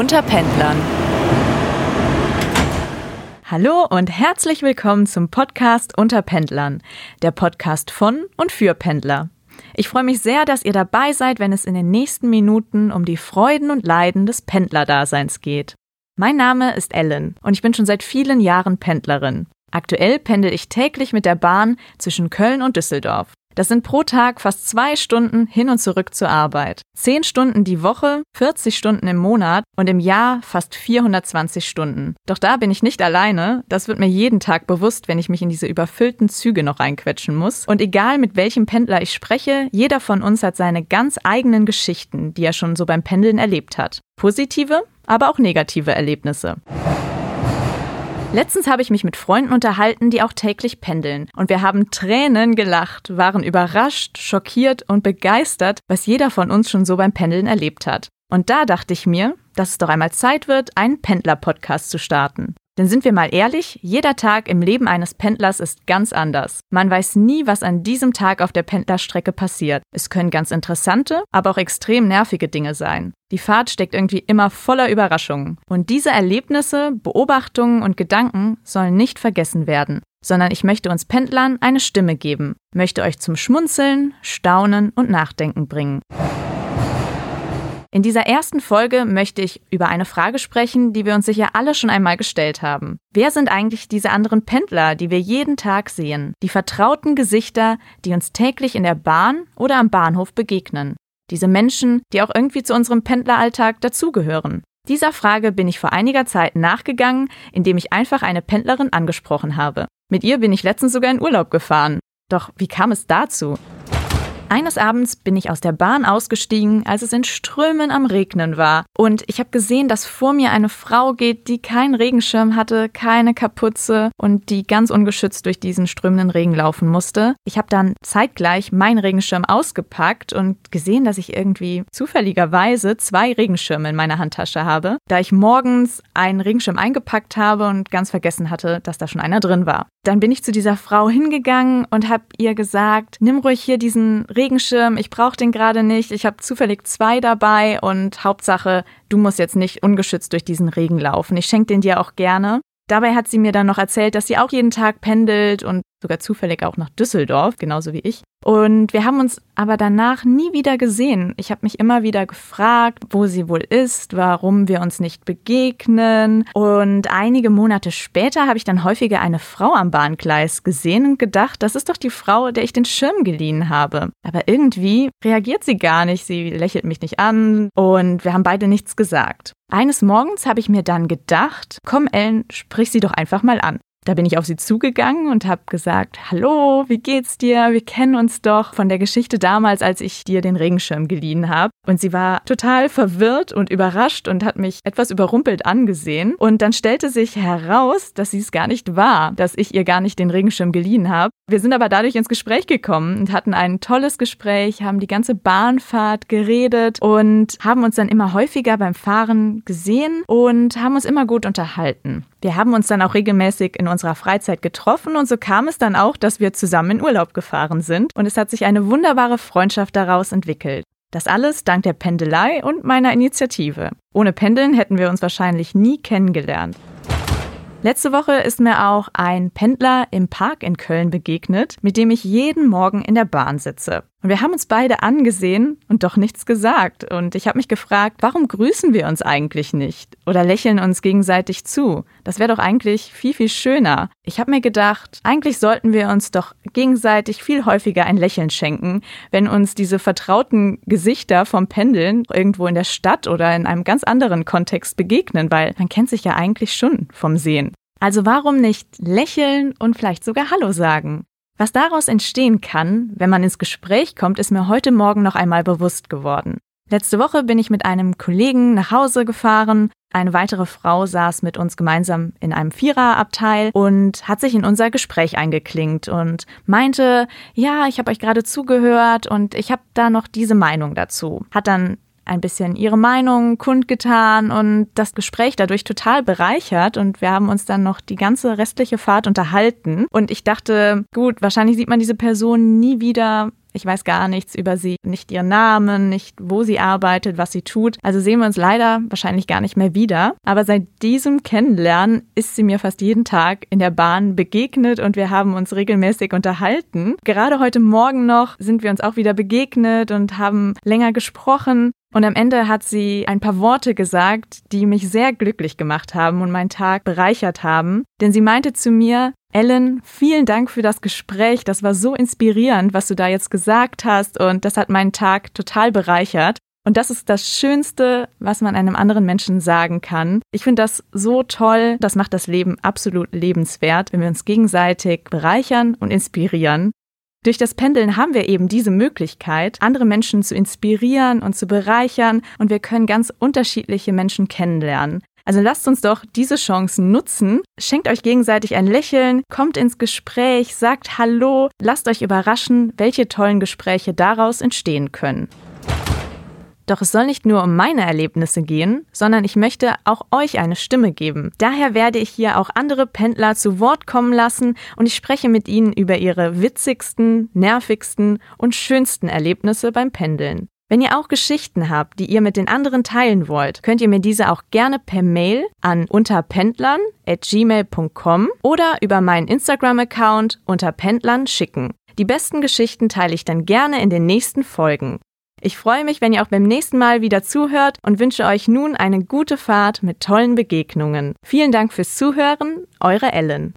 Unter Pendlern. Hallo und herzlich willkommen zum Podcast Unter Pendlern, der Podcast von und für Pendler. Ich freue mich sehr, dass ihr dabei seid, wenn es in den nächsten Minuten um die Freuden und Leiden des Pendlerdaseins geht. Mein Name ist Ellen und ich bin schon seit vielen Jahren Pendlerin. Aktuell pendel ich täglich mit der Bahn zwischen Köln und Düsseldorf. Das sind pro Tag fast zwei Stunden hin und zurück zur Arbeit. Zehn Stunden die Woche, 40 Stunden im Monat und im Jahr fast 420 Stunden. Doch da bin ich nicht alleine. Das wird mir jeden Tag bewusst, wenn ich mich in diese überfüllten Züge noch reinquetschen muss. Und egal mit welchem Pendler ich spreche, jeder von uns hat seine ganz eigenen Geschichten, die er schon so beim Pendeln erlebt hat. Positive, aber auch negative Erlebnisse. Letztens habe ich mich mit Freunden unterhalten, die auch täglich pendeln. Und wir haben Tränen gelacht, waren überrascht, schockiert und begeistert, was jeder von uns schon so beim Pendeln erlebt hat. Und da dachte ich mir, dass es doch einmal Zeit wird, einen Pendler-Podcast zu starten. Denn sind wir mal ehrlich, jeder Tag im Leben eines Pendlers ist ganz anders. Man weiß nie, was an diesem Tag auf der Pendlerstrecke passiert. Es können ganz interessante, aber auch extrem nervige Dinge sein. Die Fahrt steckt irgendwie immer voller Überraschungen. Und diese Erlebnisse, Beobachtungen und Gedanken sollen nicht vergessen werden, sondern ich möchte uns Pendlern eine Stimme geben, möchte euch zum Schmunzeln, Staunen und Nachdenken bringen. In dieser ersten Folge möchte ich über eine Frage sprechen, die wir uns sicher alle schon einmal gestellt haben. Wer sind eigentlich diese anderen Pendler, die wir jeden Tag sehen? Die vertrauten Gesichter, die uns täglich in der Bahn oder am Bahnhof begegnen. Diese Menschen, die auch irgendwie zu unserem Pendleralltag dazugehören. Dieser Frage bin ich vor einiger Zeit nachgegangen, indem ich einfach eine Pendlerin angesprochen habe. Mit ihr bin ich letztens sogar in Urlaub gefahren. Doch wie kam es dazu? Eines Abends bin ich aus der Bahn ausgestiegen, als es in Strömen am Regnen war. Und ich habe gesehen, dass vor mir eine Frau geht, die keinen Regenschirm hatte, keine Kapuze und die ganz ungeschützt durch diesen strömenden Regen laufen musste. Ich habe dann zeitgleich meinen Regenschirm ausgepackt und gesehen, dass ich irgendwie zufälligerweise zwei Regenschirme in meiner Handtasche habe, da ich morgens einen Regenschirm eingepackt habe und ganz vergessen hatte, dass da schon einer drin war. Dann bin ich zu dieser Frau hingegangen und habe ihr gesagt, nimm ruhig hier diesen Regenschirm Regenschirm, ich brauche den gerade nicht, ich habe zufällig zwei dabei und Hauptsache, du musst jetzt nicht ungeschützt durch diesen Regen laufen. Ich schenke den dir auch gerne. Dabei hat sie mir dann noch erzählt, dass sie auch jeden Tag pendelt und sogar zufällig auch nach Düsseldorf, genauso wie ich. Und wir haben uns aber danach nie wieder gesehen. Ich habe mich immer wieder gefragt, wo sie wohl ist, warum wir uns nicht begegnen. Und einige Monate später habe ich dann häufiger eine Frau am Bahngleis gesehen und gedacht, das ist doch die Frau, der ich den Schirm geliehen habe. Aber irgendwie reagiert sie gar nicht, sie lächelt mich nicht an und wir haben beide nichts gesagt. Eines Morgens habe ich mir dann gedacht, komm Ellen, sprich sie doch einfach mal an. Da bin ich auf sie zugegangen und habe gesagt, hallo, wie geht's dir? Wir kennen uns doch von der Geschichte damals, als ich dir den Regenschirm geliehen habe. Und sie war total verwirrt und überrascht und hat mich etwas überrumpelt angesehen. Und dann stellte sich heraus, dass sie es gar nicht war, dass ich ihr gar nicht den Regenschirm geliehen habe. Wir sind aber dadurch ins Gespräch gekommen und hatten ein tolles Gespräch, haben die ganze Bahnfahrt geredet und haben uns dann immer häufiger beim Fahren gesehen und haben uns immer gut unterhalten. Wir haben uns dann auch regelmäßig in unserer Freizeit getroffen und so kam es dann auch, dass wir zusammen in Urlaub gefahren sind und es hat sich eine wunderbare Freundschaft daraus entwickelt. Das alles dank der Pendelei und meiner Initiative. Ohne Pendeln hätten wir uns wahrscheinlich nie kennengelernt. Letzte Woche ist mir auch ein Pendler im Park in Köln begegnet, mit dem ich jeden Morgen in der Bahn sitze. Und wir haben uns beide angesehen und doch nichts gesagt. Und ich habe mich gefragt, warum grüßen wir uns eigentlich nicht oder lächeln uns gegenseitig zu? Das wäre doch eigentlich viel, viel schöner. Ich habe mir gedacht, eigentlich sollten wir uns doch gegenseitig viel häufiger ein Lächeln schenken, wenn uns diese vertrauten Gesichter vom Pendeln irgendwo in der Stadt oder in einem ganz anderen Kontext begegnen, weil man kennt sich ja eigentlich schon vom Sehen. Also warum nicht lächeln und vielleicht sogar Hallo sagen? Was daraus entstehen kann, wenn man ins Gespräch kommt, ist mir heute Morgen noch einmal bewusst geworden. Letzte Woche bin ich mit einem Kollegen nach Hause gefahren. Eine weitere Frau saß mit uns gemeinsam in einem Viererabteil und hat sich in unser Gespräch eingeklingt und meinte, ja, ich habe euch gerade zugehört und ich habe da noch diese Meinung dazu. Hat dann ein bisschen ihre Meinung kundgetan und das Gespräch dadurch total bereichert und wir haben uns dann noch die ganze restliche Fahrt unterhalten und ich dachte, gut, wahrscheinlich sieht man diese Person nie wieder Ich weiß gar nichts über sie, nicht ihren Namen, nicht wo sie arbeitet, was sie tut. Also sehen wir uns leider wahrscheinlich gar nicht mehr wieder. Aber seit diesem Kennenlernen ist sie mir fast jeden Tag in der Bahn begegnet und wir haben uns regelmäßig unterhalten. Gerade heute Morgen noch sind wir uns auch wieder begegnet und haben länger gesprochen. Und am Ende hat sie ein paar Worte gesagt, die mich sehr glücklich gemacht haben und meinen Tag bereichert haben. Denn sie meinte zu mir, Ellen, vielen Dank für das Gespräch. Das war so inspirierend, was du da jetzt gesagt hast. Und das hat meinen Tag total bereichert. Und das ist das Schönste, was man einem anderen Menschen sagen kann. Ich finde das so toll. Das macht das Leben absolut lebenswert, wenn wir uns gegenseitig bereichern und inspirieren. Durch das Pendeln haben wir eben diese Möglichkeit, andere Menschen zu inspirieren und zu bereichern und wir können ganz unterschiedliche Menschen kennenlernen. Also lasst uns doch diese Chancen nutzen. Schenkt euch gegenseitig ein Lächeln, kommt ins Gespräch, sagt Hallo, lasst euch überraschen, welche tollen Gespräche daraus entstehen können. Doch es soll nicht nur um meine Erlebnisse gehen, sondern ich möchte auch euch eine Stimme geben. Daher werde ich hier auch andere Pendler zu Wort kommen lassen und ich spreche mit ihnen über ihre witzigsten, nervigsten und schönsten Erlebnisse beim Pendeln. Wenn ihr auch Geschichten habt, die ihr mit den anderen teilen wollt, könnt ihr mir diese auch gerne per Mail an unterpendlern@gmail.com oder über meinen Instagram-Account unterpendlern schicken. Die besten Geschichten teile ich dann gerne in den nächsten Folgen. Ich freue mich, wenn ihr auch beim nächsten Mal wieder zuhört und wünsche euch nun eine gute Fahrt mit tollen Begegnungen. Vielen Dank fürs Zuhören, eure Ellen.